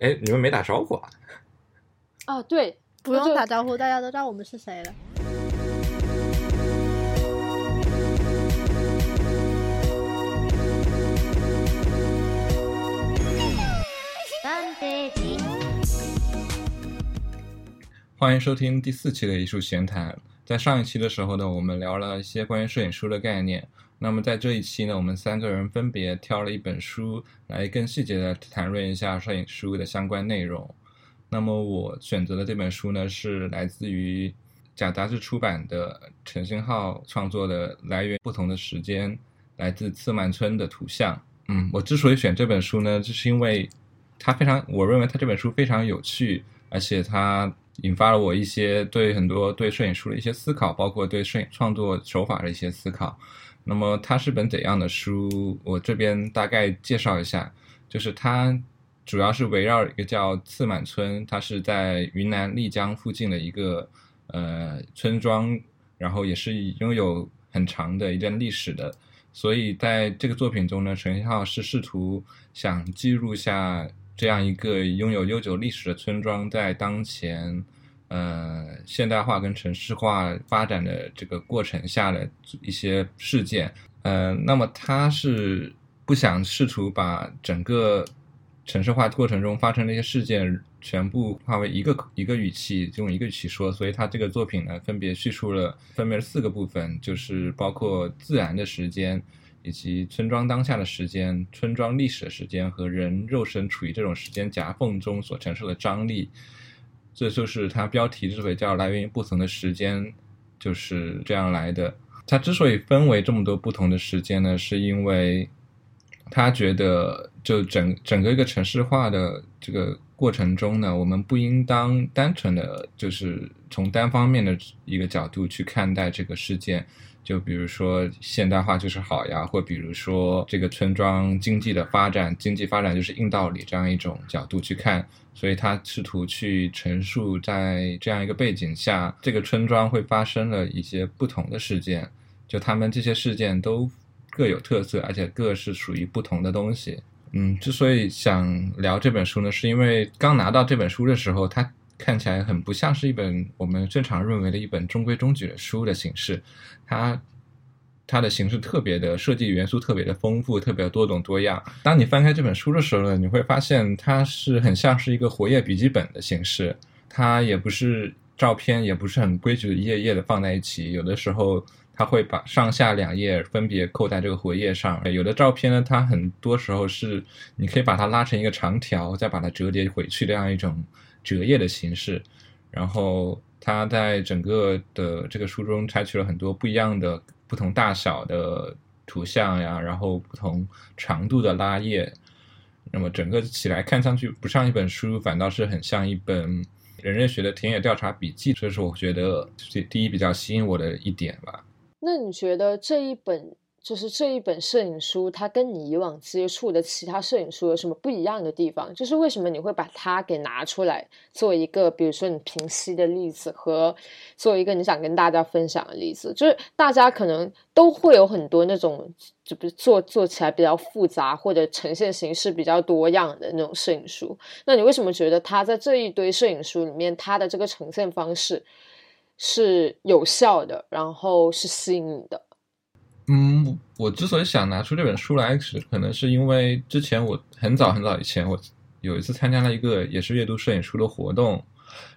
哎，你们没打招呼啊？啊，对，不用打招呼，大家都知道我们是谁了。欢迎收听第四期的艺术闲谈。在上一期的时候呢，我们聊了一些关于摄影书的概念。那么在这一期呢，我们三个人分别挑了一本书来更细节的谈论一下摄影书的相关内容。那么我选择的这本书呢，是来自于假杂志出版的陈星浩创作的《来源不同的时间》，来自次曼村的图像。嗯，我之所以选这本书呢，就是因为它非常，我认为它这本书非常有趣，而且它引发了我一些对很多对摄影书的一些思考，包括对摄影创作手法的一些思考。那么它是本怎样的书？我这边大概介绍一下，就是它主要是围绕一个叫次满村，它是在云南丽江附近的一个呃村庄，然后也是拥有很长的一段历史的。所以在这个作品中呢，陈星浩是试图想记录下这样一个拥有悠久历史的村庄在当前。呃，现代化跟城市化发展的这个过程下的一些事件，呃，那么他是不想试图把整个城市化过程中发生的一些事件全部化为一个一个语气，用一个语气说，所以他这个作品呢，分别叙述了分别是四个部分，就是包括自然的时间，以及村庄当下的时间，村庄历史的时间和人肉身处于这种时间夹缝中所承受的张力。这就是它标题之所以叫“来源于不同的时间”，就是这样来的。它之所以分为这么多不同的时间呢，是因为他觉得，就整整个一个城市化的这个过程中呢，我们不应当单纯的就是从单方面的一个角度去看待这个事件。就比如说现代化就是好呀，或比如说这个村庄经济的发展，经济发展就是硬道理这样一种角度去看，所以他试图去陈述在这样一个背景下，这个村庄会发生了一些不同的事件，就他们这些事件都各有特色，而且各是属于不同的东西。嗯，之所以想聊这本书呢，是因为刚拿到这本书的时候，它。看起来很不像是一本我们正常认为的一本中规中矩的书的形式，它它的形式特别的设计元素特别的丰富，特别多种多样。当你翻开这本书的时候呢，你会发现它是很像是一个活页笔记本的形式，它也不是照片，也不是很规矩的一页页的放在一起。有的时候它会把上下两页分别扣在这个活页上，有的照片呢，它很多时候是你可以把它拉成一个长条，再把它折叠回去这样一种。折页的形式，然后他在整个的这个书中采取了很多不一样的、不同大小的图像呀，然后不同长度的拉页，那么整个起来看上去不像一本书，反倒是很像一本人类学的田野调查笔记，这是我觉得第一比较吸引我的一点吧。那你觉得这一本？就是这一本摄影书，它跟你以往接触的其他摄影书有什么不一样的地方？就是为什么你会把它给拿出来做一个，比如说你平息的例子，和做一个你想跟大家分享的例子？就是大家可能都会有很多那种，就不是做做起来比较复杂或者呈现形式比较多样的那种摄影书。那你为什么觉得它在这一堆摄影书里面，它的这个呈现方式是有效的，然后是吸引你的？嗯，我之所以想拿出这本书来，是可能是因为之前我很早很早以前，我有一次参加了一个也是阅读摄影书的活动，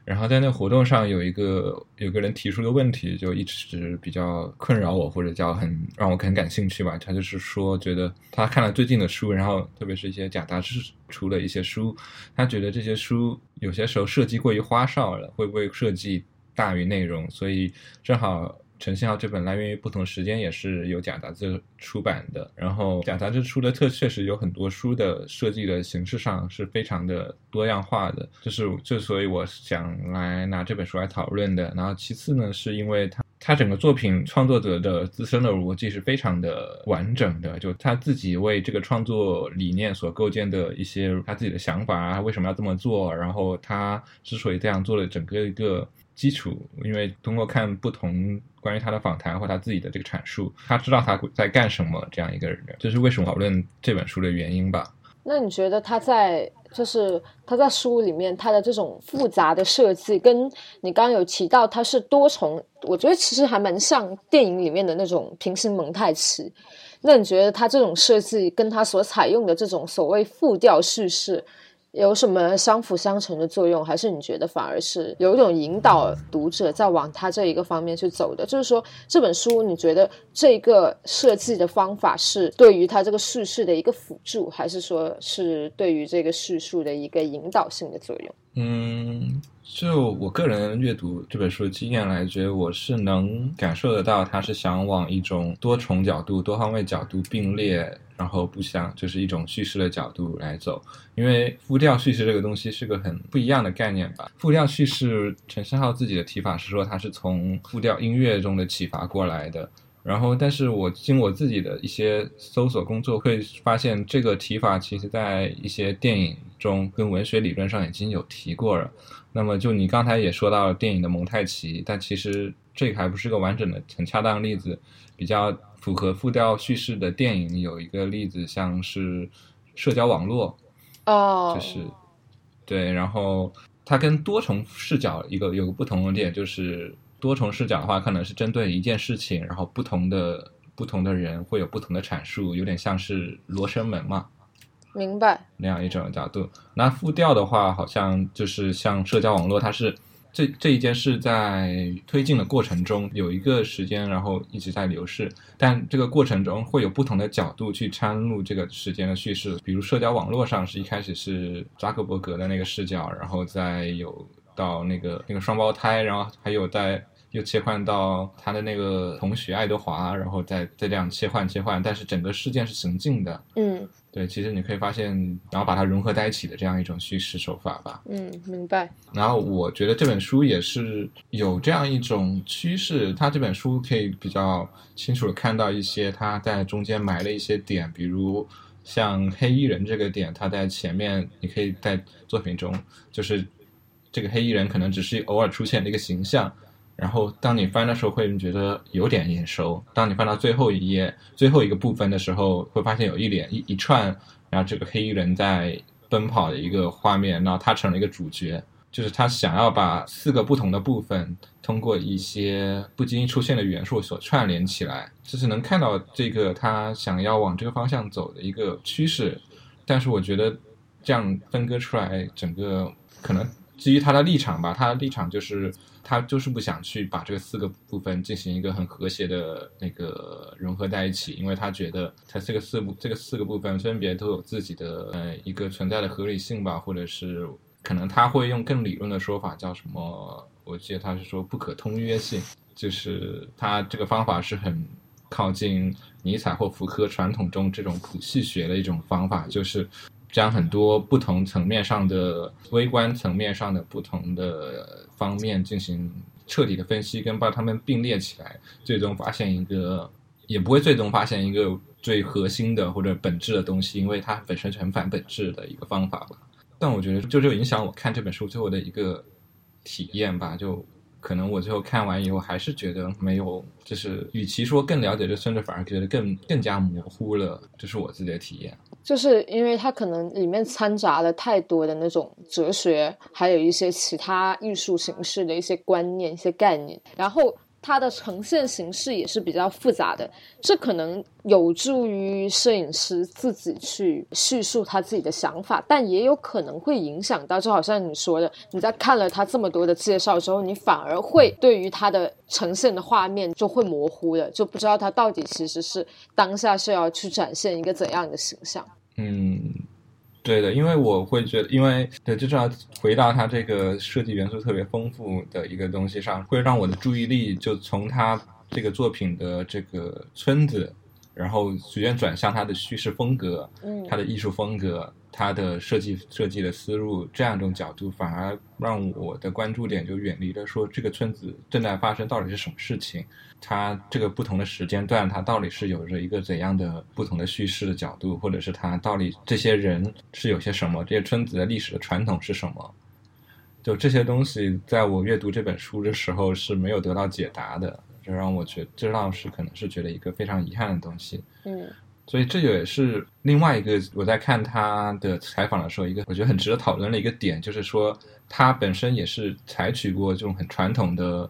然后在那活动上有一个有个人提出的问题，就一直比较困扰我，或者叫很让我很感兴趣吧。他就是说，觉得他看了最近的书，然后特别是一些假杂志出的一些书，他觉得这些书有些时候设计过于花哨了，会不会设计大于内容？所以正好。陈信浩这本来源于不同时间也是由假杂志出版的，然后假杂志出的特确实有很多书的设计的形式上是非常的多样化的，就是之所以我想来拿这本书来讨论的。然后其次呢，是因为它他整个作品创作者的自身的逻辑是非常的完整的，就他自己为这个创作理念所构建的一些他自己的想法啊，为什么要这么做，然后他之所以这样做的整个一个。基础，因为通过看不同关于他的访谈或他自己的这个阐述，他知道他在干什么。这样一个人，这是为什么讨论这本书的原因吧？那你觉得他在就是他在书里面他的这种复杂的设计，跟你刚刚有提到它是多重，我觉得其实还蛮像电影里面的那种平行蒙太奇。那你觉得他这种设计跟他所采用的这种所谓复调叙事？有什么相辅相成的作用，还是你觉得反而是有一种引导读者在往他这一个方面去走的？就是说，这本书你觉得这个设计的方法是对于他这个叙事的一个辅助，还是说是对于这个叙述的一个引导性的作用？嗯，就我个人阅读这本书的经验来觉得，我是能感受得到，他是想往一种多重角度、多方位角度并列，然后不相就是一种叙事的角度来走。因为复调叙事这个东西是个很不一样的概念吧。复调叙事，陈思浩自己的提法是说，他是从复调音乐中的启发过来的。然后，但是我经我自己的一些搜索工作，会发现这个提法其实在一些电影中跟文学理论上已经有提过了。那么，就你刚才也说到了电影的蒙太奇，但其实这个还不是个完整的、很恰当的例子。比较符合复调叙事的电影有一个例子，像是社交网络，哦，就是对，然后它跟多重视角一个有个不同的点就是。多重视角的话，可能是针对一件事情，然后不同的不同的人会有不同的阐述，有点像是罗生门嘛。明白。那样一种角度。那复调的话，好像就是像社交网络，它是这这一件事在推进的过程中有一个时间，然后一直在流逝，但这个过程中会有不同的角度去掺入这个时间的叙事。比如社交网络上是一开始是扎克伯格的那个视角，然后再有到那个那个双胞胎，然后还有在。又切换到他的那个同学爱德华，然后再再这样切换切换，但是整个事件是行进的。嗯，对，其实你可以发现，然后把它融合在一起的这样一种叙事手法吧。嗯，明白。然后我觉得这本书也是有这样一种趋势，他这本书可以比较清楚的看到一些他在中间埋了一些点，比如像黑衣人这个点，他在前面你可以在作品中，就是这个黑衣人可能只是偶尔出现的一个形象。然后，当你翻的时候，会觉得有点眼熟。当你翻到最后一页、最后一个部分的时候，会发现有一连一一串，然后这个黑衣人在奔跑的一个画面，然后他成了一个主角。就是他想要把四个不同的部分，通过一些不经意出现的元素所串联起来，就是能看到这个他想要往这个方向走的一个趋势。但是我觉得这样分割出来，整个可能基于他的立场吧，他的立场就是。他就是不想去把这个四个部分进行一个很和谐的那个融合在一起，因为他觉得他这个四部这个四个部分分别都有自己的呃一个存在的合理性吧，或者是可能他会用更理论的说法叫什么？我记得他是说不可通约性，就是他这个方法是很靠近尼采或福柯传统中这种谱系学的一种方法，就是将很多不同层面上的微观层面上的不同的。方面进行彻底的分析，跟把它们并列起来，最终发现一个，也不会最终发现一个最核心的或者本质的东西，因为它本身是很反本质的一个方法吧。但我觉得，就就影响我看这本书最后的一个体验吧，就可能我最后看完以后，还是觉得没有，就是与其说更了解这孙子，反而觉得更更加模糊了，这是我自己的体验。就是因为它可能里面掺杂了太多的那种哲学，还有一些其他艺术形式的一些观念、一些概念，然后。它的呈现形式也是比较复杂的，这可能有助于摄影师自己去叙述他自己的想法，但也有可能会影响到，就好像你说的，你在看了他这么多的介绍之后，你反而会对于他的呈现的画面就会模糊了，就不知道他到底其实是当下是要去展现一个怎样的形象。嗯。对的，因为我会觉得，因为对，就是要回到它这个设计元素特别丰富的一个东西上，会让我的注意力就从它这个作品的这个村子，然后逐渐转向它的叙事风格，嗯，它的艺术风格。他的设计设计的思路，这样一种角度，反而让我的关注点就远离了说这个村子正在发生到底是什么事情，它这个不同的时间段，它到底是有着一个怎样的不同的叙事的角度，或者是它到底这些人是有些什么，这些村子的历史的传统是什么？就这些东西，在我阅读这本书的时候是没有得到解答的，这让我觉，这让是可能是觉得一个非常遗憾的东西。嗯。所以这也是另外一个我在看他的采访的时候，一个我觉得很值得讨论的一个点，就是说他本身也是采取过这种很传统的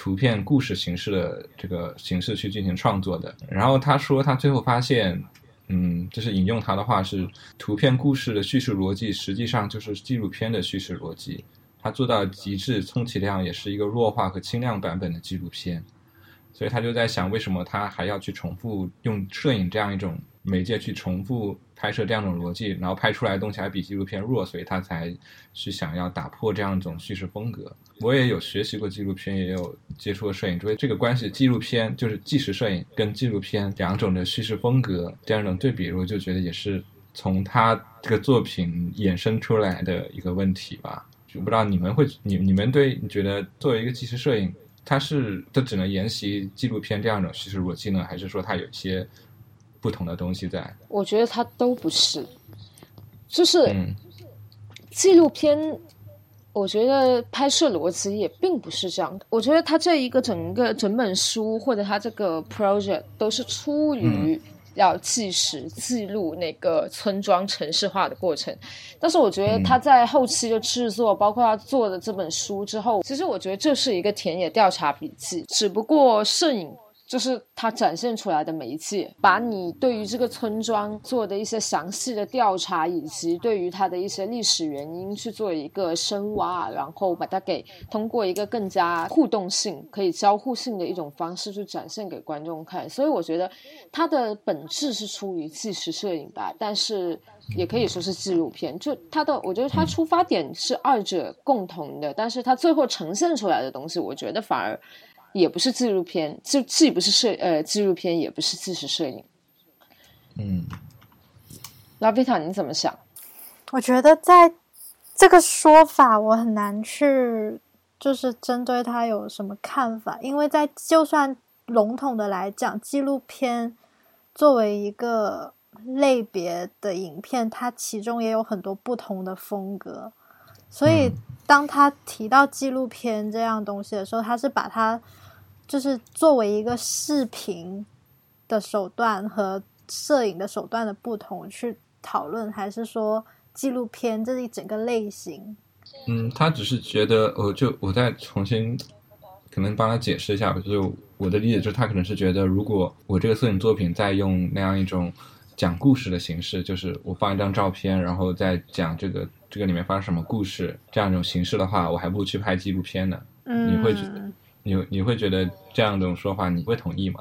图片故事形式的这个形式去进行创作的。然后他说他最后发现，嗯，就是引用他的话是，图片故事的叙事逻辑实际上就是纪录片的叙事逻辑，他做到极致，充其量也是一个弱化和轻量版本的纪录片。所以他就在想，为什么他还要去重复用摄影这样一种媒介去重复拍摄这样一种逻辑，然后拍出来的东西还比纪录片弱，所以他才去想要打破这样一种叙事风格。我也有学习过纪录片，也有接触过摄影，所以这个关系，纪录片就是纪实摄影跟纪录片两种的叙事风格这样一种对比，我就觉得也是从他这个作品衍生出来的一个问题吧。就不知道你们会，你你们对你觉得作为一个纪实摄影。它是它只能沿袭纪录片这样一种叙事逻辑呢，还是说它有一些不同的东西在？我觉得它都不是，就是纪录片。我觉得拍摄逻辑也并不是这样。我觉得它这一个整个整本书或者它这个 project 都是出于。要计时记录那个村庄城市化的过程，但是我觉得他在后期的制作，包括他做的这本书之后，其实我觉得这是一个田野调查笔记，只不过摄影。就是它展现出来的媒介，把你对于这个村庄做的一些详细的调查，以及对于它的一些历史原因去做一个深挖，然后把它给通过一个更加互动性、可以交互性的一种方式去展现给观众看。所以我觉得它的本质是出于纪实摄影吧，但是也可以说是纪录片。就它的，我觉得它出发点是二者共同的，但是它最后呈现出来的东西，我觉得反而。也不是纪录片，就既不是摄呃纪录片，也不是纪实摄影。嗯，拉贝塔你怎么想？我觉得在这个说法，我很难去就是针对他有什么看法，因为在就算笼统的来讲，纪录片作为一个类别的影片，它其中也有很多不同的风格，所以当他提到纪录片这样东西的时候，他是把它。就是作为一个视频的手段和摄影的手段的不同去讨论，还是说纪录片这一整个类型？嗯，他只是觉得，我就我再重新可能帮他解释一下吧，就是我的理解就是，他可能是觉得，如果我这个摄影作品在用那样一种讲故事的形式，就是我放一张照片，然后再讲这个这个里面发生什么故事这样一种形式的话，我还不如去拍纪录片呢。嗯，你会觉得？你你会觉得这样一种说法，你会同意吗？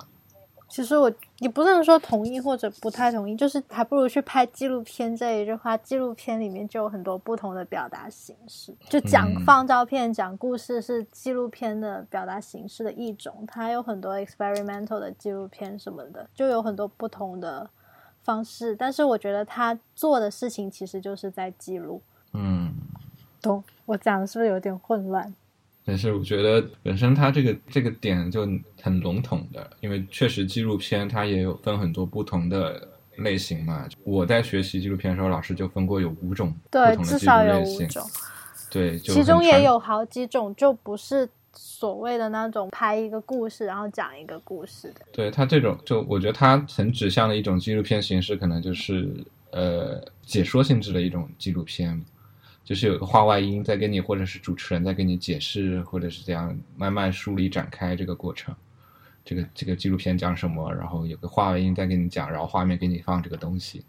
其实我也不能说同意或者不太同意，就是还不如去拍纪录片这一句话。纪录片里面就有很多不同的表达形式，就讲放照片、讲故事是纪录片的表达形式的一种。它有很多 experimental 的纪录片什么的，就有很多不同的方式。但是我觉得他做的事情其实就是在记录。嗯，懂？我讲的是不是有点混乱？但是我觉得本身它这个这个点就很笼统的，因为确实纪录片它也有分很多不同的类型嘛。我在学习纪录片的时候，老师就分过有五种不同的纪录类型。对，其中也有好几种就不是所谓的那种拍一个故事然后讲一个故事的。对他这种，就我觉得它很指向的一种纪录片形式，可能就是呃解说性质的一种纪录片。就是有个话外音在跟你，或者是主持人在跟你解释，或者是这样慢慢梳理展开这个过程。这个这个纪录片讲什么，然后有个话外音在跟你讲，然后画面给你放这个东西。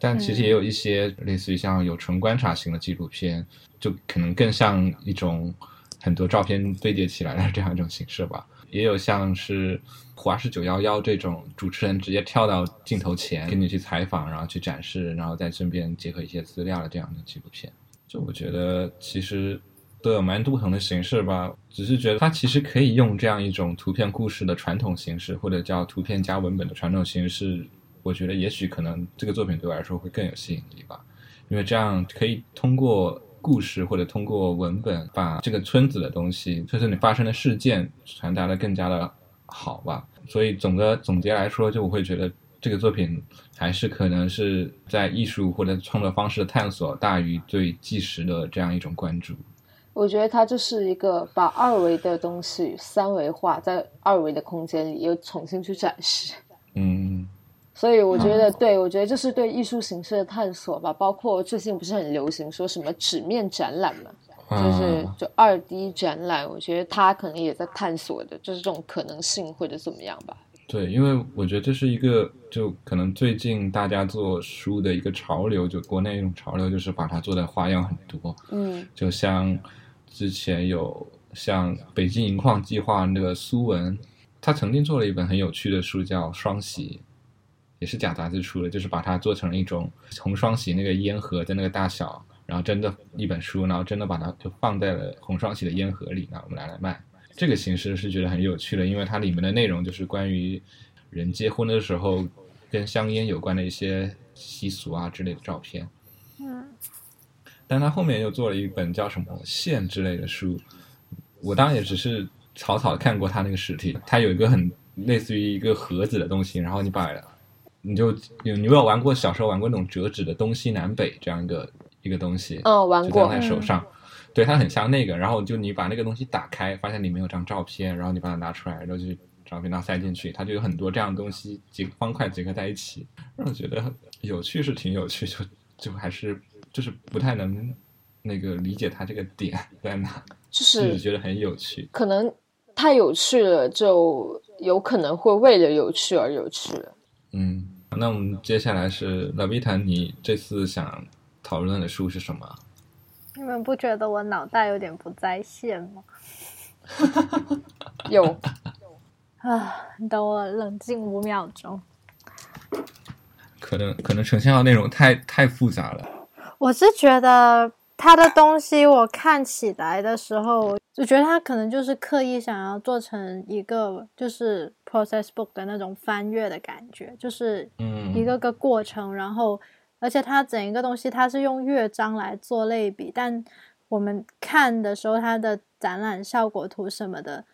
但其实也有一些类似于像有纯观察型的纪录片，就可能更像一种很多照片堆叠起来的这样一种形式吧。也有像是华氏九幺幺这种主持人直接跳到镜头前跟你去采访，然后去展示，然后在身边结合一些资料的这样的纪录片。我觉得其实都有蛮多不同的形式吧，只是觉得它其实可以用这样一种图片故事的传统形式，或者叫图片加文本的传统形式。我觉得也许可能这个作品对我来说会更有吸引力吧，因为这样可以通过故事或者通过文本把这个村子的东西，就是你发生的事件传达的更加的好吧。所以总的总结来说，就我会觉得。这个作品还是可能是在艺术或者创作方式的探索大于对纪实的这样一种关注。我觉得它就是一个把二维的东西三维化，在二维的空间里又重新去展示。嗯，所以我觉得，对我觉得这是对艺术形式的探索吧。包括最近不是很流行说什么纸面展览嘛，就是就二 D 展览，我觉得他可能也在探索的，就是这种可能性或者怎么样吧。对，因为我觉得这是一个，就可能最近大家做书的一个潮流，就国内一种潮流，就是把它做的花样很多。嗯，就像之前有像北京银矿计划那个苏文，他曾经做了一本很有趣的书，叫《双喜》。也是假杂志出的，就是把它做成了一种红双喜那个烟盒的那个大小，然后真的一本书，然后真的把它就放在了红双喜的烟盒里，然后我们拿来卖。这个形式是觉得很有趣的，因为它里面的内容就是关于人结婚的时候跟香烟有关的一些习俗啊之类的照片。嗯，但他后面又做了一本叫什么线之类的书，我当然也只是草草看过他那个实体，它有一个很类似于一个盒子的东西，然后你把。你就有你有玩过小时候玩过那种折纸的东西南北这样一个一个东西，嗯，玩过，在手上，对，它很像那个。然后就你把那个东西打开，发现里面有张照片，然后你把它拿出来，然后就照片它塞进去，它就有很多这样的东西，几个方块结合在一起，让我觉得有趣是挺有趣，就就还是就是不太能那个理解它这个点在哪，就是觉得很有趣，可能太有趣了，就有可能会为了有趣而有趣了，嗯。那我们接下来是拉维坦，你这次想讨论的书是什么？你们不觉得我脑袋有点不在线吗？有啊，你等我冷静五秒钟。可能可能呈现的内容太太复杂了。我是觉得他的东西，我看起来的时候。我觉得他可能就是刻意想要做成一个就是 process book 的那种翻阅的感觉，就是一个个过程，然后而且它整一个东西它是用乐章来做类比，但我们看的时候它的展览效果图什么的，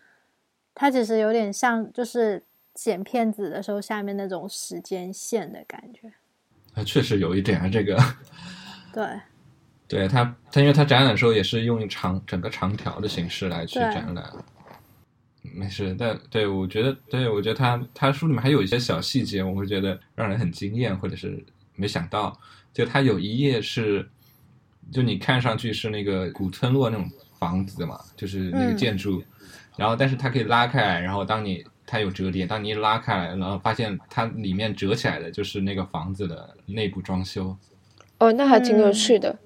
它其实有点像就是剪片子的时候下面那种时间线的感觉。啊，确实有一点啊，这个 对。对他，他因为他展览的时候也是用长整个长条的形式来去展览，没事。但对我觉得，对我觉得他他书里面还有一些小细节，我会觉得让人很惊艳，或者是没想到。就它有一页是，就你看上去是那个古村落那种房子嘛，就是那个建筑，然后但是它可以拉开来，然后当你它有折叠，当你一拉开来，然后发现它里面折起来的就是那个房子的内部装修。哦，那还挺有趣的。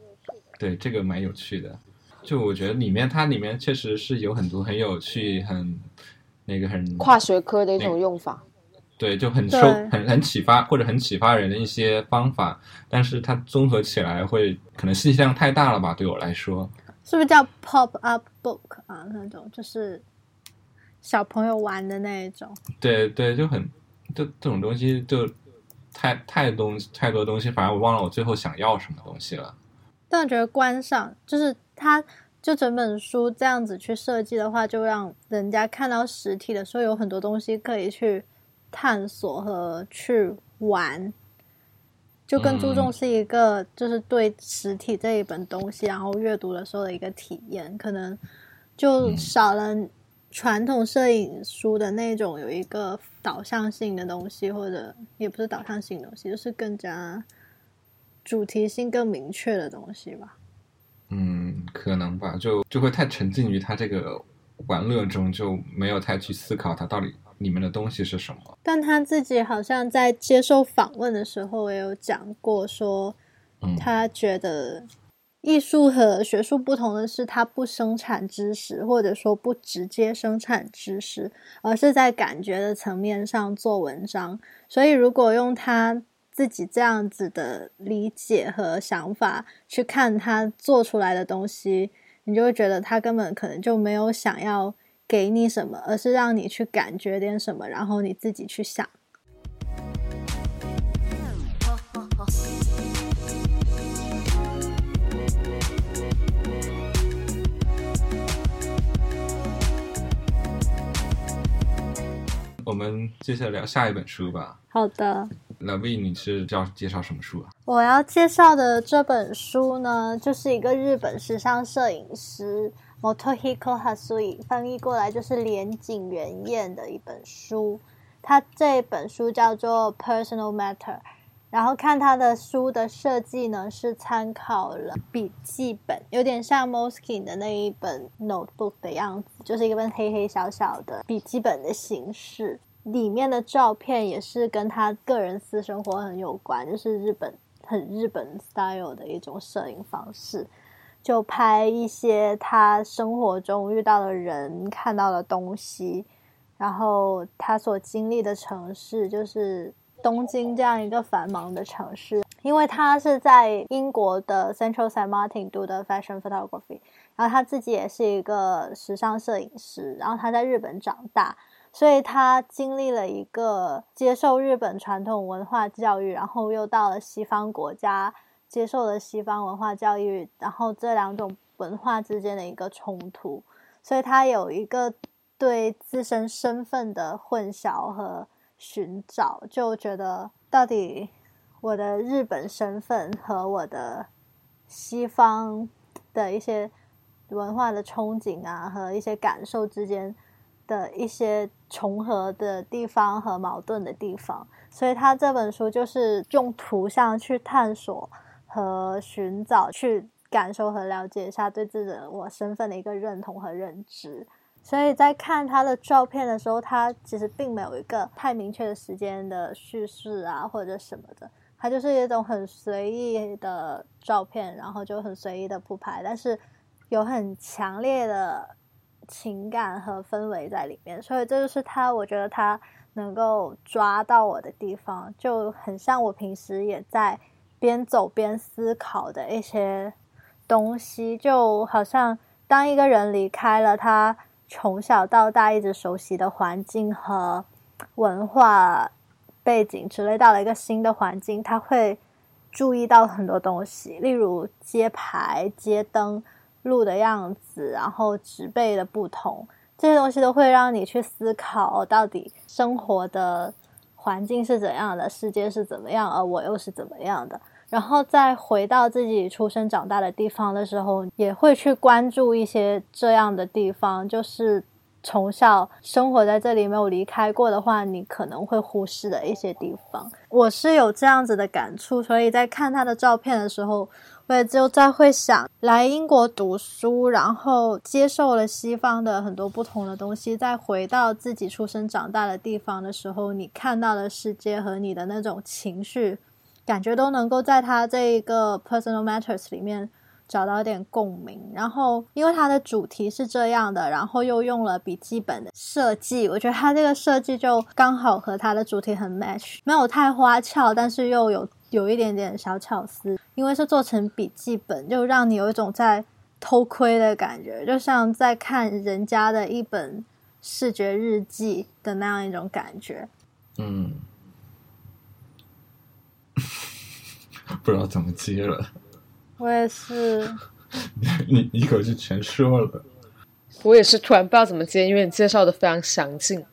对这个蛮有趣的，就我觉得里面它里面确实是有很多很有趣、很那个很跨学科的一种用法。对，就很受很很启发或者很启发人的一些方法，但是它综合起来会可能信息量太大了吧？对我来说，是不是叫 pop up book 啊？那种就是小朋友玩的那一种。对对，就很就这种东西就太太东太多东西，反而我忘了我最后想要什么东西了。但我觉得观赏就是它，就整本书这样子去设计的话，就让人家看到实体的时候有很多东西可以去探索和去玩，就更注重是一个就是对实体这一本东西，然后阅读的时候的一个体验，可能就少了传统摄影书的那种有一个导向性的东西，或者也不是导向性的东西，就是更加。主题性更明确的东西吧，嗯，可能吧，就就会太沉浸于他这个玩乐中，就没有太去思考他到底里面的东西是什么。但他自己好像在接受访问的时候也有讲过，说他觉得艺术和学术不同的是，他不生产知识，或者说不直接生产知识，而是在感觉的层面上做文章。所以如果用他。自己这样子的理解和想法去看他做出来的东西，你就会觉得他根本可能就没有想要给你什么，而是让你去感觉点什么，然后你自己去想。我们接下来聊下一本书吧。好的。老魏，你是要介绍什么书啊？我要介绍的这本书呢，就是一个日本时尚摄影师 Motohiko Hasui 翻译过来就是连井元彦的一本书。他这本书叫做《Personal Matter》，然后看他的书的设计呢，是参考了笔记本，有点像 Moskin 的那一本 Notebook 的样子，就是一本黑黑小小的笔记本的形式。里面的照片也是跟他个人私生活很有关，就是日本很日本 style 的一种摄影方式，就拍一些他生活中遇到的人、看到的东西，然后他所经历的城市，就是东京这样一个繁忙的城市。因为他是在英国的 Central Saint Martin 读的 Fashion Photography，然后他自己也是一个时尚摄影师，然后他在日本长大。所以他经历了一个接受日本传统文化教育，然后又到了西方国家接受了西方文化教育，然后这两种文化之间的一个冲突，所以他有一个对自身身份的混淆和寻找，就觉得到底我的日本身份和我的西方的一些文化的憧憬啊和一些感受之间。的一些重合的地方和矛盾的地方，所以他这本书就是用图像去探索和寻找，去感受和了解一下对自己我身份的一个认同和认知。所以在看他的照片的时候，他其实并没有一个太明确的时间的叙事啊，或者什么的，他就是一种很随意的照片，然后就很随意的铺排，但是有很强烈的。情感和氛围在里面，所以这就是他，我觉得他能够抓到我的地方，就很像我平时也在边走边思考的一些东西，就好像当一个人离开了他从小到大一直熟悉的环境和文化背景之类，到了一个新的环境，他会注意到很多东西，例如街牌、街灯。路的样子，然后植被的不同，这些东西都会让你去思考，到底生活的环境是怎样的，世界是怎么样，而我又是怎么样的。然后再回到自己出生长大的地方的时候，也会去关注一些这样的地方，就是从小生活在这里没有离开过的话，你可能会忽视的一些地方。我是有这样子的感触，所以在看他的照片的时候。我也就在会想，来英国读书，然后接受了西方的很多不同的东西，再回到自己出生长大的地方的时候，你看到的世界和你的那种情绪，感觉都能够在他这一个 personal matters 里面找到一点共鸣。然后，因为它的主题是这样的，然后又用了笔记本的设计，我觉得它这个设计就刚好和它的主题很 match，没有太花俏，但是又有。有一点点小巧思，因为是做成笔记本，就让你有一种在偷窥的感觉，就像在看人家的一本视觉日记的那样一种感觉。嗯，不知道怎么接了。我也是。你你一口气全说了。我也是突然不知道怎么接，因为你介绍的非常详尽。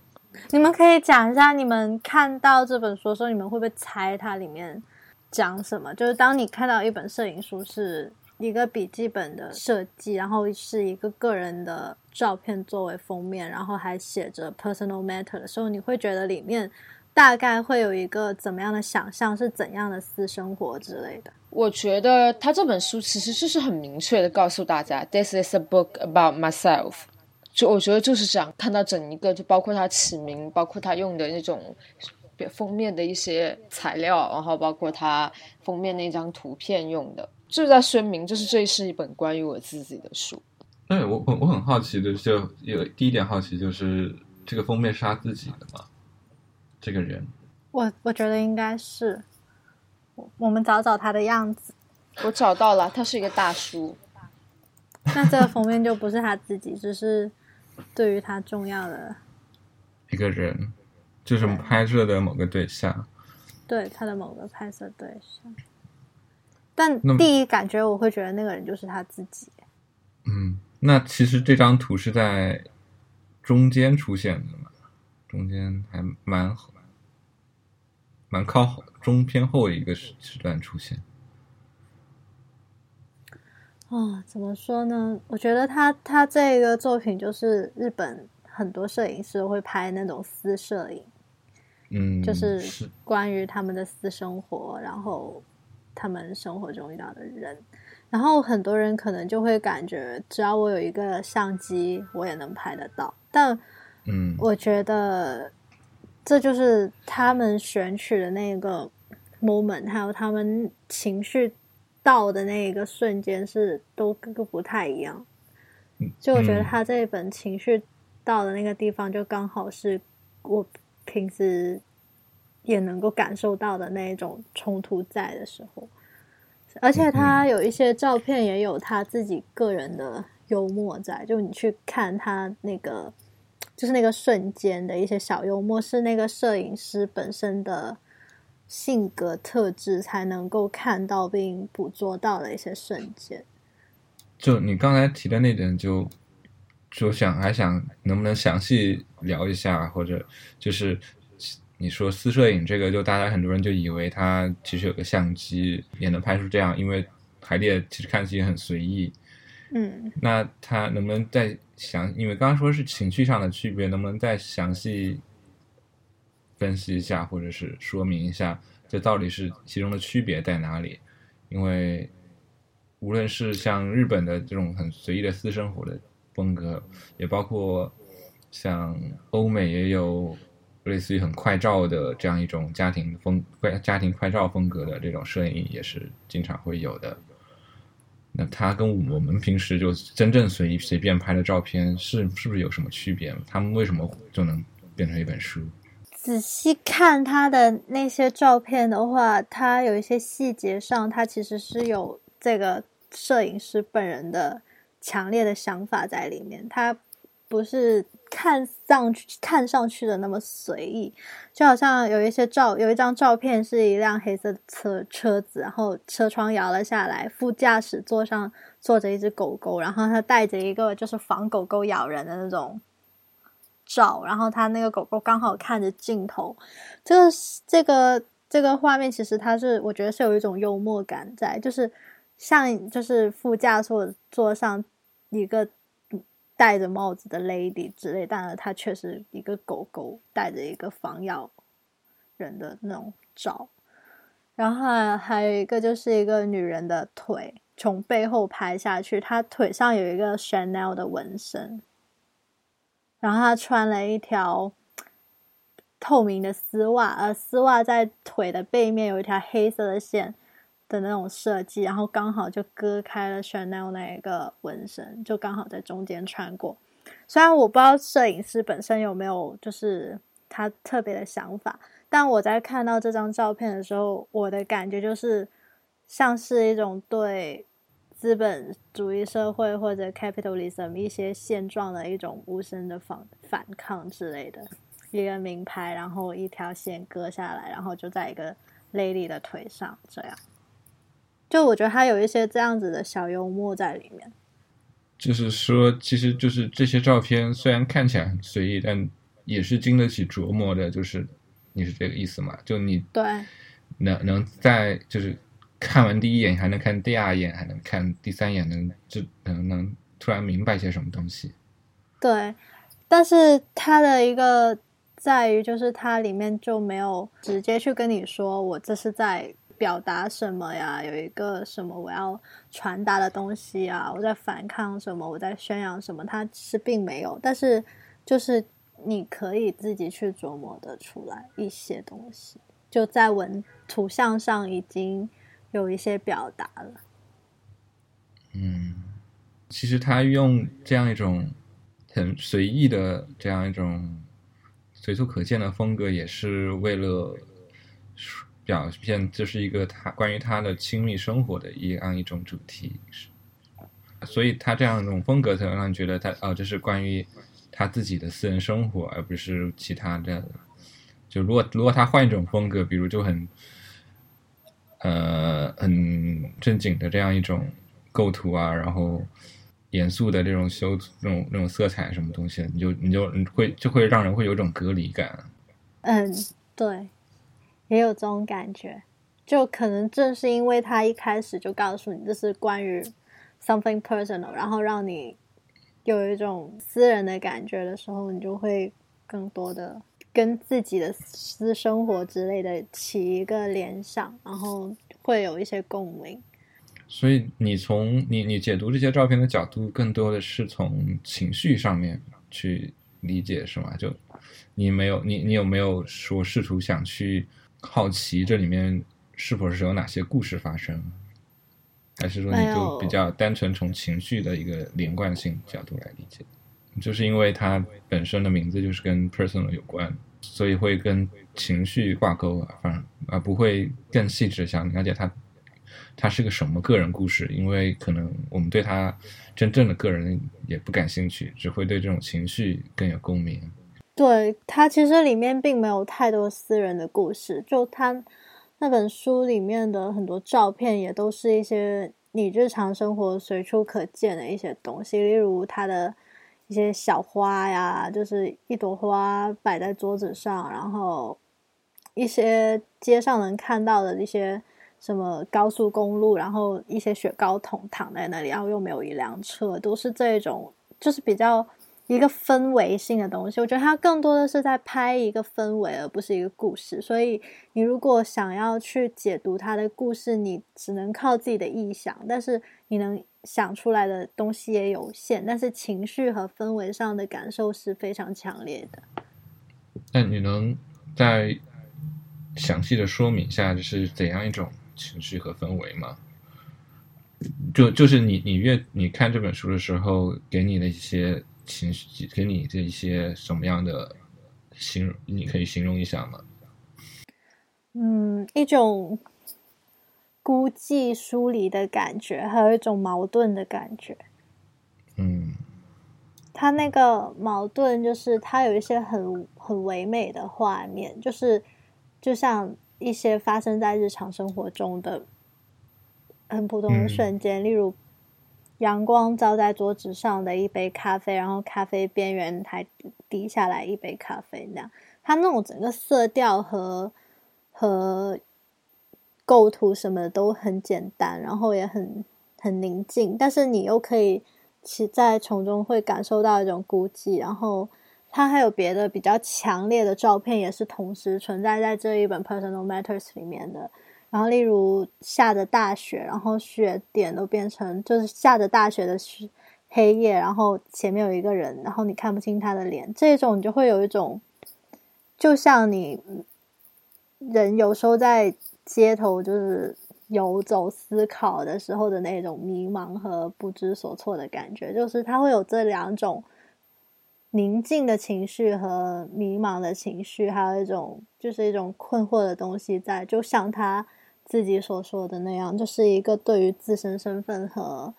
你们可以讲一下，你们看到这本书的时候，你们会不会猜它里面？讲什么？就是当你看到一本摄影书是一个笔记本的设计，然后是一个个人的照片作为封面，然后还写着 personal matter 的时候，你会觉得里面大概会有一个怎么样的想象，是怎样的私生活之类的？我觉得他这本书其实就是很明确的告诉大家，this is a book about myself。就我觉得就是这样，看到整一个，就包括他起名，包括他用的那种。封面的一些材料，然后包括它封面那张图片用的，就在声明，就是这是一本关于我自己的书。对我我我很好奇的，就有第一点好奇，就是这个封面是他自己的吗？这个人，我我觉得应该是。我我们找找他的样子，我找到了，他是一个大叔。那这个封面就不是他自己，只是对于他重要的一个人。就是拍摄的某个对象，对他的某个拍摄对象，但第一感觉我会觉得那个人就是他自己。嗯，那其实这张图是在中间出现的嘛？中间还蛮蛮靠后，中偏后一个时时段出现。啊，怎么说呢？我觉得他他这个作品就是日本。很多摄影师会拍那种私摄影，嗯，就是是关于他们的私生活，然后他们生活中遇到的人，然后很多人可能就会感觉，只要我有一个相机，我也能拍得到。但嗯我觉得这就是他们选取的那个 moment，还有他们情绪到的那一个瞬间是都都不太一样。就我觉得嗯他这一本情绪到的那个地方，就刚好是我平时也能够感受到的那一种冲突在的时候，而且他有一些照片也有他自己个人的幽默在，就你去看他那个，就是那个瞬间的一些小幽默，是那个摄影师本身的性格特质才能够看到并捕捉到的一些瞬间。就你刚才提的那点就，就想还想能不能详细聊一下，或者就是你说私摄影这个，就大家很多人就以为他其实有个相机也能拍出这样，因为排列其实看起来很随意。嗯，那他能不能再详？因为刚刚说是情绪上的区别，能不能再详细分析一下，或者是说明一下，这到底是其中的区别在哪里？因为无论是像日本的这种很随意的私生活的风格，也包括像欧美也有类似于很快照的这样一种家庭风家庭快照风格的这种摄影，也是经常会有的。那它跟我们平时就真正随意随便拍的照片是是不是有什么区别？他们为什么就能变成一本书？仔细看他的那些照片的话，他有一些细节上，他其实是有这个摄影师本人的强烈的想法在里面。他不是看上去看上去的那么随意，就好像有一些照，有一张照片是一辆黑色车车子，然后车窗摇了下来，副驾驶座上坐着一只狗狗，然后他带着一个就是防狗狗咬人的那种照，然后他那个狗狗刚好看着镜头，这个这个这个画面其实它是我觉得是有一种幽默感在，就是像就是副驾座座上一个戴着帽子的 lady 之类，但是它却是一个狗狗戴着一个防咬人的那种照，然后还有一个就是一个女人的腿从背后拍下去，她腿上有一个 Chanel 的纹身。然后她穿了一条透明的丝袜，而丝袜在腿的背面有一条黑色的线的那种设计，然后刚好就割开了 Chanel 那一个纹身，就刚好在中间穿过。虽然我不知道摄影师本身有没有就是他特别的想法，但我在看到这张照片的时候，我的感觉就是像是一种对资本主义社会或者 capitalism 一些现状的一种无声的反反抗之类的。一个名牌，然后一条线割下来，然后就在一个 lady 的腿上，这样。就我觉得他有一些这样子的小幽默在里面。就是说，其实就是这些照片虽然看起来很随意，但也是经得起琢磨的。就是你是这个意思吗？就你对能能在就是看完第一眼，还能看第二眼，还能看第三眼，能就能能突然明白些什么东西。对，但是它的一个在于，就是它里面就没有直接去跟你说我这是在表达什么呀，有一个什么我要传达的东西啊，我在反抗什么，我在宣扬什么，它是并没有，但是就是你可以自己去琢磨的出来一些东西，就在文图像上已经有一些表达了。嗯，其实他用这样一种很随意的这样一种随处可见的风格，也是为了表现这是一个他关于他的亲密生活的一样一种主题，所以他这样一种风格才能让人觉得他哦，这是关于他自己的私人生活，而不是其他的。就如果如果他换一种风格，比如就很呃很正经的这样一种构图啊，然后严肃的这种修那种那种色彩什么东西，你就你就会就会让人会有一种隔离感。嗯，对，也有这种感觉。就可能正是因为他一开始就告诉你这是关于 something personal，然后让你有一种私人的感觉的时候，你就会更多的跟自己的私生活之类的起一个联想，然后会有一些共鸣。所以你从你你解读这些照片的角度，更多的是从情绪上面去理解，是吗？就你没有你你有没有说试图想去好奇这里面是否是有哪些故事发生？还是说你就比较单纯从情绪的一个连贯性角度来理解？就是因为它本身的名字就是跟 personal 有关，所以会跟情绪挂钩啊，反而而不会更细致想了解它，它是个什么个人故事？因为可能我们对他真正的个人也不感兴趣，只会对这种情绪更有共鸣。对他其实里面并没有太多私人的故事，就他那本书里面的很多照片也都是一些你日常生活随处可见的一些东西，例如他的。一些小花呀，就是一朵花摆在桌子上，然后一些街上能看到的一些什么高速公路，然后一些雪糕桶躺在那里，然后又没有一辆车，都是这种，就是比较。一个氛围性的东西，我觉得它更多的是在拍一个氛围，而不是一个故事。所以，你如果想要去解读它的故事，你只能靠自己的臆想，但是你能想出来的东西也有限。但是情绪和氛围上的感受是非常强烈的。那你能再详细的说明一下，就是怎样一种情绪和氛围吗？就就是你你阅你看这本书的时候，给你的一些。情绪给你这一些什么样的形容？你可以形容一下吗？嗯，一种孤寂疏离的感觉，还有一种矛盾的感觉。嗯，他那个矛盾就是他有一些很很唯美的画面，就是就像一些发生在日常生活中的很普通的瞬间，例如。阳光照在桌子上的一杯咖啡，然后咖啡边缘还滴下来一杯咖啡，那样它那种整个色调和和构图什么的都很简单，然后也很很宁静，但是你又可以其在从中会感受到一种孤寂。然后它还有别的比较强烈的照片，也是同时存在在这一本《Personal Matters》里面的。然后，例如下着大雪，然后雪点都变成就是下着大雪的黑夜，然后前面有一个人，然后你看不清他的脸，这种你就会有一种，就像你人有时候在街头就是游走思考的时候的那种迷茫和不知所措的感觉，就是他会有这两种宁静的情绪和迷茫的情绪，还有一种就是一种困惑的东西在，就像他。自己所说的那样，就是一个对于自身身份和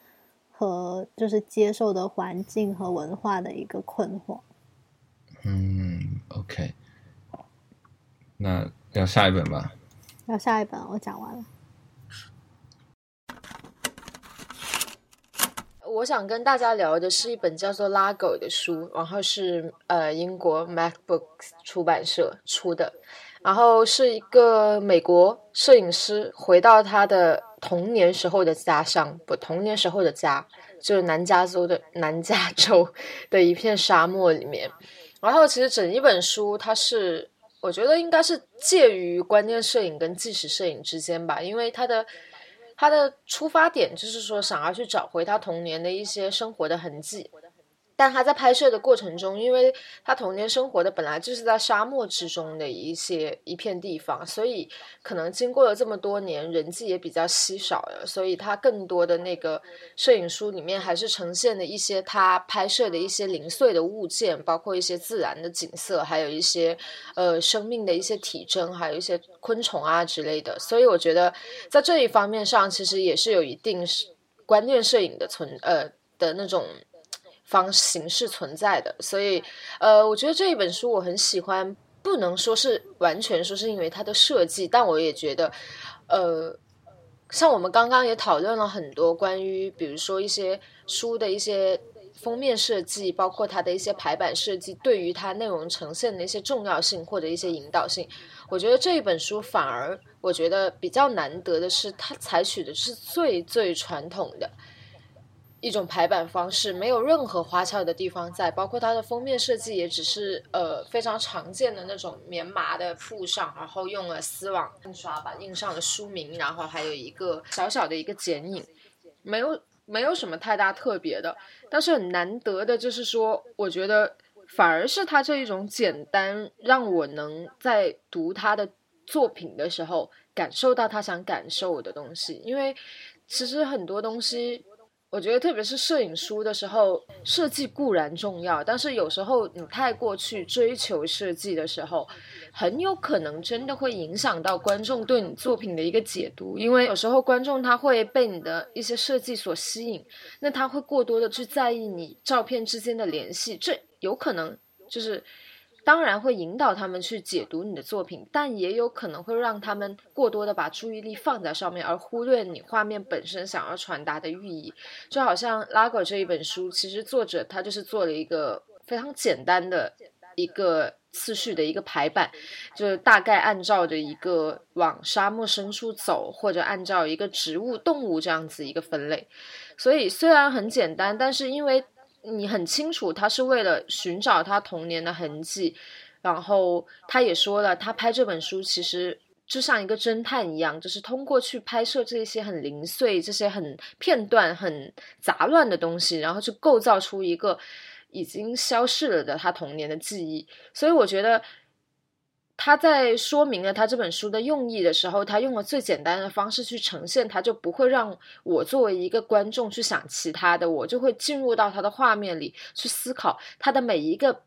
和就是接受的环境和文化的一个困惑。嗯，OK，那要下一本吧？要下一本，我讲完了。我想跟大家聊的是一本叫做《拉狗》的书，然后是呃英国 MacBook 出版社出的。然后是一个美国摄影师回到他的童年时候的家乡，不，童年时候的家就是南加州的南加州的一片沙漠里面。然后其实整一本书，它是我觉得应该是介于观念摄影跟纪实摄影之间吧，因为它的它的出发点就是说想要去找回他童年的一些生活的痕迹。但他在拍摄的过程中，因为他童年生活的本来就是在沙漠之中的一些一片地方，所以可能经过了这么多年，人迹也比较稀少了，所以他更多的那个摄影书里面还是呈现的一些他拍摄的一些零碎的物件，包括一些自然的景色，还有一些呃生命的一些体征，还有一些昆虫啊之类的。所以我觉得在这一方面上，其实也是有一定是观念摄影的存呃的那种。方形式存在的，所以，呃，我觉得这一本书我很喜欢，不能说是完全说是因为它的设计，但我也觉得，呃，像我们刚刚也讨论了很多关于，比如说一些书的一些封面设计，包括它的一些排版设计，对于它内容呈现的一些重要性或者一些引导性，我觉得这一本书反而我觉得比较难得的是，它采取的是最最传统的。一种排版方式，没有任何花俏的地方在，包括它的封面设计也只是呃非常常见的那种棉麻的布上，然后用了丝网印刷吧印上了书名，然后还有一个小小的一个剪影，没有没有什么太大特别的，但是很难得的就是说，我觉得反而是他这一种简单，让我能在读他的作品的时候感受到他想感受的东西，因为其实很多东西。我觉得，特别是摄影书的时候，设计固然重要，但是有时候你太过去追求设计的时候，很有可能真的会影响到观众对你作品的一个解读。因为有时候观众他会被你的一些设计所吸引，那他会过多的去在意你照片之间的联系，这有可能就是。当然会引导他们去解读你的作品，但也有可能会让他们过多的把注意力放在上面，而忽略你画面本身想要传达的寓意。就好像《拉狗》这一本书，其实作者他就是做了一个非常简单的一个次序的一个排版，就是大概按照着一个往沙漠深处走，或者按照一个植物、动物这样子一个分类。所以虽然很简单，但是因为。你很清楚，他是为了寻找他童年的痕迹，然后他也说了，他拍这本书其实就像一个侦探一样，就是通过去拍摄这些很零碎、这些很片段、很杂乱的东西，然后去构造出一个已经消逝了的他童年的记忆。所以我觉得。他在说明了他这本书的用意的时候，他用了最简单的方式去呈现，他就不会让我作为一个观众去想其他的，我就会进入到他的画面里去思考他的每一个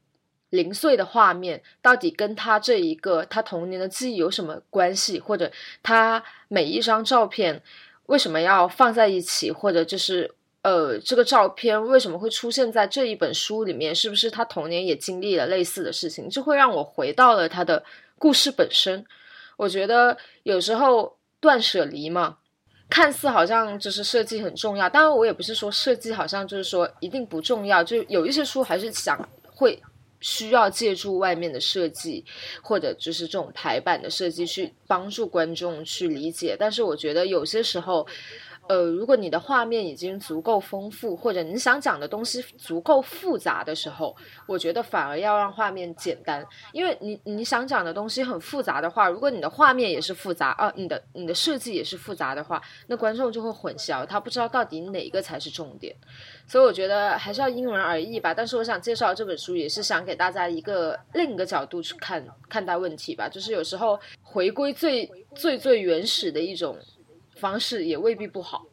零碎的画面到底跟他这一个他童年的记忆有什么关系，或者他每一张照片为什么要放在一起，或者就是呃这个照片为什么会出现在这一本书里面，是不是他童年也经历了类似的事情，就会让我回到了他的。故事本身，我觉得有时候断舍离嘛，看似好像就是设计很重要。当然，我也不是说设计好像就是说一定不重要，就有一些书还是想会需要借助外面的设计，或者就是这种排版的设计去帮助观众去理解。但是我觉得有些时候。呃，如果你的画面已经足够丰富，或者你想讲的东西足够复杂的时候，我觉得反而要让画面简单，因为你你想讲的东西很复杂的话，如果你的画面也是复杂，啊，你的你的设计也是复杂的话，那观众就会混淆，他不知道到底哪个才是重点。所以我觉得还是要因人而异吧。但是我想介绍这本书，也是想给大家一个另一个角度去看看待问题吧，就是有时候回归最最最原始的一种。方式也未必不好。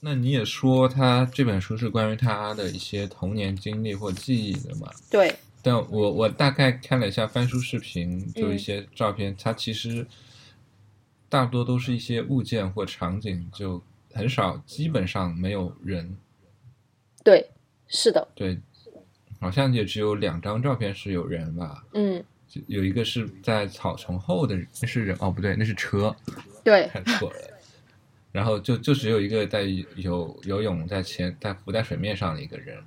那你也说他这本书是关于他的一些童年经历或记忆的嘛？对。但我我大概看了一下翻书视频，就一些照片，它其实大多都是一些物件或场景，就很少，基本上没有人。对，是的。对，好像也只有两张照片是有人吧？嗯。有一个是在草丛后的，那是人哦，不对，那是车。对。看错了。然后就就只有一个在游游泳在前在浮在水面上的一个人，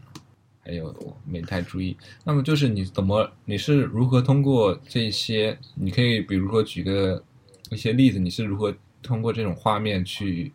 还有我没太注意。那么就是你怎么你是如何通过这些？你可以比如说举个一些例子，你是如何通过这种画面去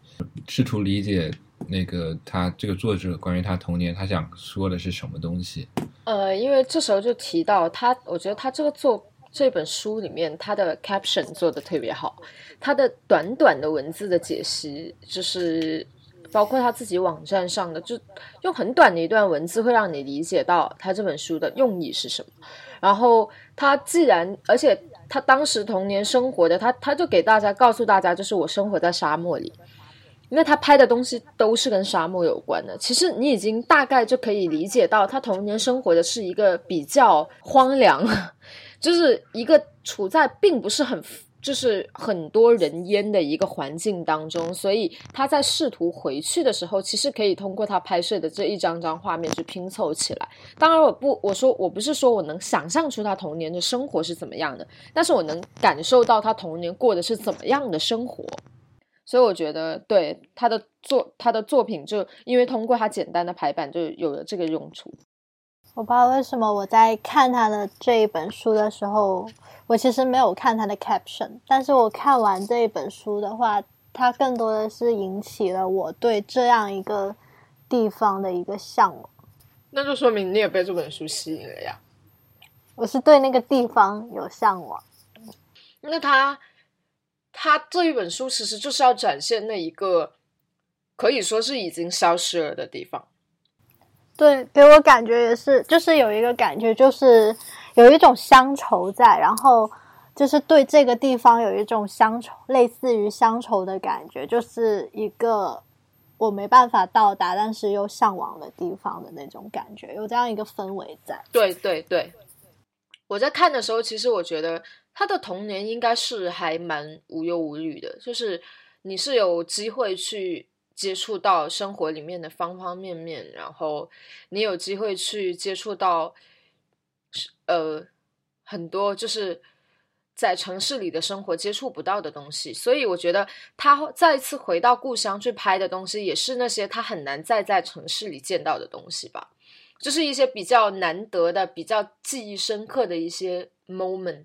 试图理解那个他这个作者关于他童年他想说的是什么东西？呃，因为这时候就提到他，我觉得他这个作。这本书里面，他的 caption 做的特别好，他的短短的文字的解析，就是包括他自己网站上的，就用很短的一段文字，会让你理解到他这本书的用意是什么。然后他既然，而且他当时童年生活的，他他就给大家告诉大家，就是我生活在沙漠里，因为他拍的东西都是跟沙漠有关的。其实你已经大概就可以理解到，他童年生活的是一个比较荒凉。就是一个处在并不是很就是很多人烟的一个环境当中，所以他在试图回去的时候，其实可以通过他拍摄的这一张张画面去拼凑起来。当然，我不我说我不是说我能想象出他童年的生活是怎么样的，但是我能感受到他童年过的是怎么样的生活。所以我觉得，对他的作他的作品，就因为通过他简单的排版，就有了这个用处。我不知道为什么我在看他的这一本书的时候，我其实没有看他的 caption，但是我看完这一本书的话，它更多的是引起了我对这样一个地方的一个向往。那就说明你也被这本书吸引了呀。我是对那个地方有向往。那他他这一本书其实就是要展现那一个可以说是已经消失了的地方。对，给我感觉也是，就是有一个感觉，就是有一种乡愁在，然后就是对这个地方有一种乡愁，类似于乡愁的感觉，就是一个我没办法到达，但是又向往的地方的那种感觉，有这样一个氛围在。对对对，我在看的时候，其实我觉得他的童年应该是还蛮无忧无虑的，就是你是有机会去。接触到生活里面的方方面面，然后你有机会去接触到，呃，很多就是在城市里的生活接触不到的东西。所以我觉得他再次回到故乡去拍的东西，也是那些他很难再在城市里见到的东西吧。就是一些比较难得的、比较记忆深刻的一些 moment。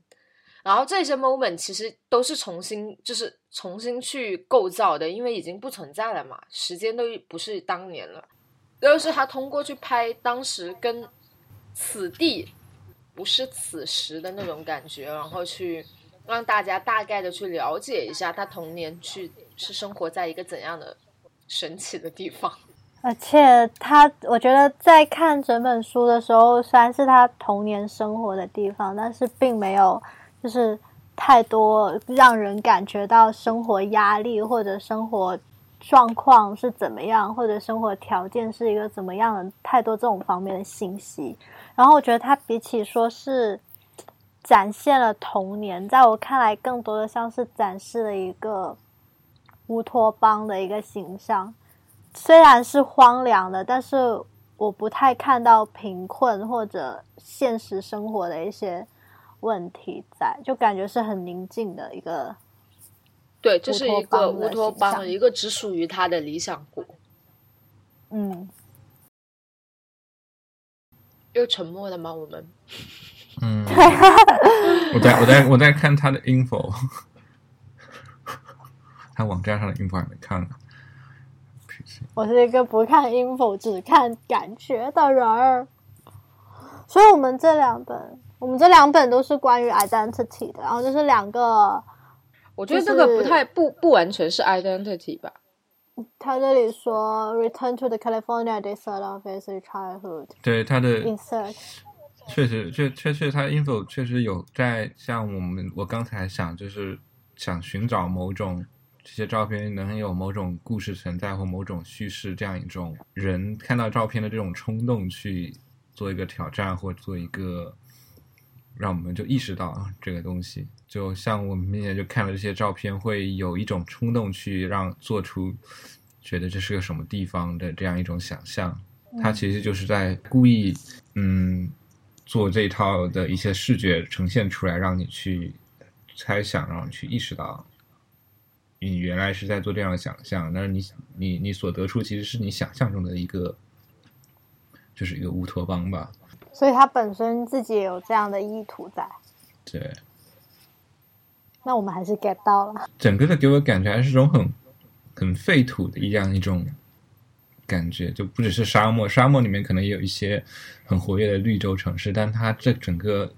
然后这些 moment 其实都是重新，就是重新去构造的，因为已经不存在了嘛，时间都不是当年了。就是他通过去拍当时跟此地不是此时的那种感觉，然后去让大家大概的去了解一下他童年去是生活在一个怎样的神奇的地方。而且他，我觉得在看整本书的时候，虽然是他童年生活的地方，但是并没有。就是太多让人感觉到生活压力或者生活状况是怎么样，或者生活条件是一个怎么样的，太多这种方面的信息。然后我觉得它比起说是展现了童年，在我看来，更多的像是展示了一个乌托邦的一个形象。虽然是荒凉的，但是我不太看到贫困或者现实生活的一些。问题在，就感觉是很宁静的一个，对，这是一个乌托邦，一个只属于他的理想国。嗯，又沉默了吗？我们，嗯，我在我在我在看他的 info，他网站上的 info 还没看呢。我是一个不看 info 只看感觉的人儿，所以我们这两本。我们这两本都是关于 identity 的，然后就是两个，我觉得这个不太不不完全是 identity 吧。他这里说 return to the California desert of his childhood。对他的 insert，确实确确确他 info 确实有在像我们我刚才想就是想寻找某种这些照片能有某种故事存在或某种叙事这样一种人看到照片的这种冲动去做一个挑战或做一个。让我们就意识到这个东西，就像我们面前就看了这些照片，会有一种冲动去让做出觉得这是个什么地方的这样一种想象。它其实就是在故意嗯做这套的一些视觉呈现出来，让你去猜想，让你去意识到你原来是在做这样的想象。但是你你你所得出其实是你想象中的一个，就是一个乌托邦吧。所以他本身自己也有这样的意图在，对。那我们还是 get 到了。整个的给我感觉还是种很很废土的一样一种感觉，就不只是沙漠，沙漠里面可能也有一些很活跃的绿洲城市，但它这整个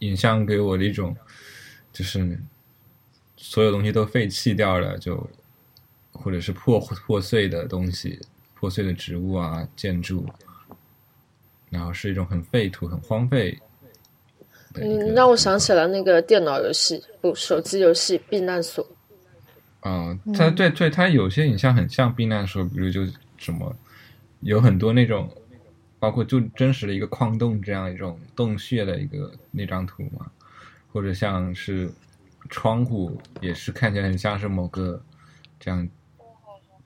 影像给我的一种就是所有东西都废弃掉了，就或者是破破碎的东西，破碎的植物啊，建筑。然后是一种很废土、很荒废。嗯，让我想起了那个电脑游戏，不，手机游戏《避难所》。啊，它对对，它有些影像很像避难所，比如就什么，有很多那种，包括就真实的一个矿洞这样一种洞穴的一个那张图嘛，或者像是窗户，也是看起来很像是某个这样，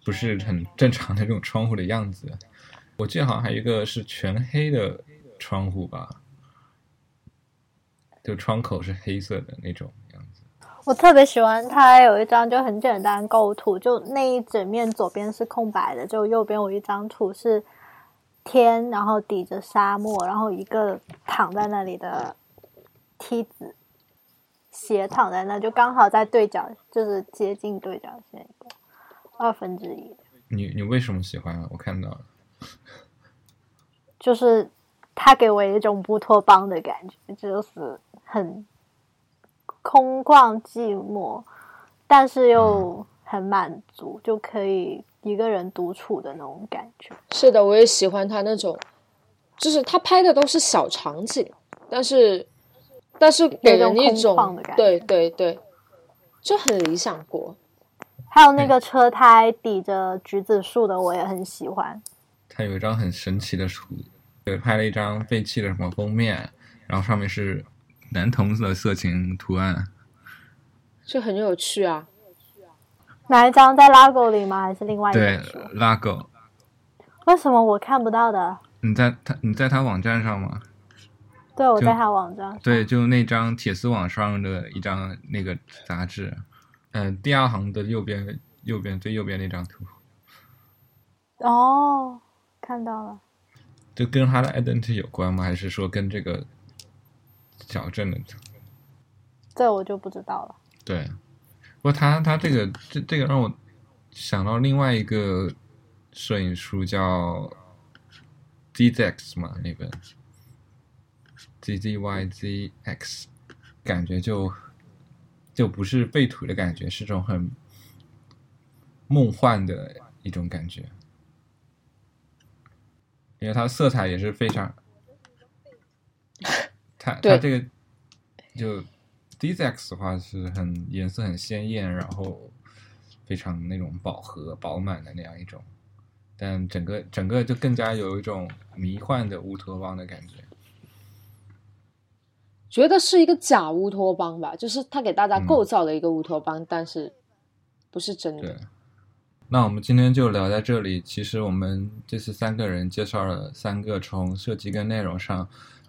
不是很正常的这种窗户的样子。我记得好像还有一个是全黑的窗户吧，就窗口是黑色的那种样子。我特别喜欢它有一张就很简单构图，就那一整面左边是空白的，就右边有一张图是天，然后抵着沙漠，然后一个躺在那里的梯子，斜躺在那，就刚好在对角，就是接近对角线的二分之一。你你为什么喜欢啊？我看到了。就是他给我一种乌托邦的感觉，就是很空旷寂寞，但是又很满足，就可以一个人独处的那种感觉。是的，我也喜欢他那种，就是他拍的都是小场景，但是但是给人一种对对对，就很理想国。还有那个车胎抵着橘子树的，我也很喜欢。他有一张很神奇的图，对，拍了一张废弃的什么封面，然后上面是男童的色情图案。就很有趣啊！哪一张在拉狗里吗？还是另外一对本书？，拉狗，为什么我看不到的？你在他你在他网站上吗？对我在他网站上。对，就那张铁丝网上的一张那个杂志，嗯、第二行的右边右边最右边那张图，哦，看到了。就跟他的 identity 有关吗？还是说跟这个小镇的？这我就不知道了。对，不过他他这个这这个让我想到另外一个摄影书叫 ZZX 嘛，那本 ZZYZX，感觉就就不是废土的感觉，是种很梦幻的一种感觉，因为它色彩也是非常，它它这个就 DZX 的话是很颜色很鲜艳，然后非常那种饱和饱满的那样一种，但整个整个就更加有一种迷幻的乌托邦的感觉。觉得是一个假乌托邦吧，就是他给大家嗯构造了一个乌托邦，但是不是真对的。，那我们今天就聊在这里。其实我们这次三个人介绍了三个从设计跟内容上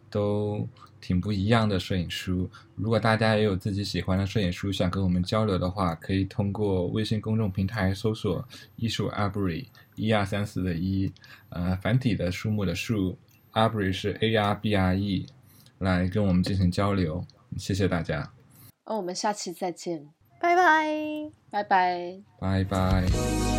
都挺不一样的摄影书。如果大家也有自己喜欢的摄影书想跟我们交流的话，可以通过微信公众平台搜索“艺术 Arbory”，一二三四的一，呃，繁体的树木的树，Arbory 是 A R B R E，来跟我们进行交流。谢谢大家，那我们下期再见，拜拜。拜拜。拜拜。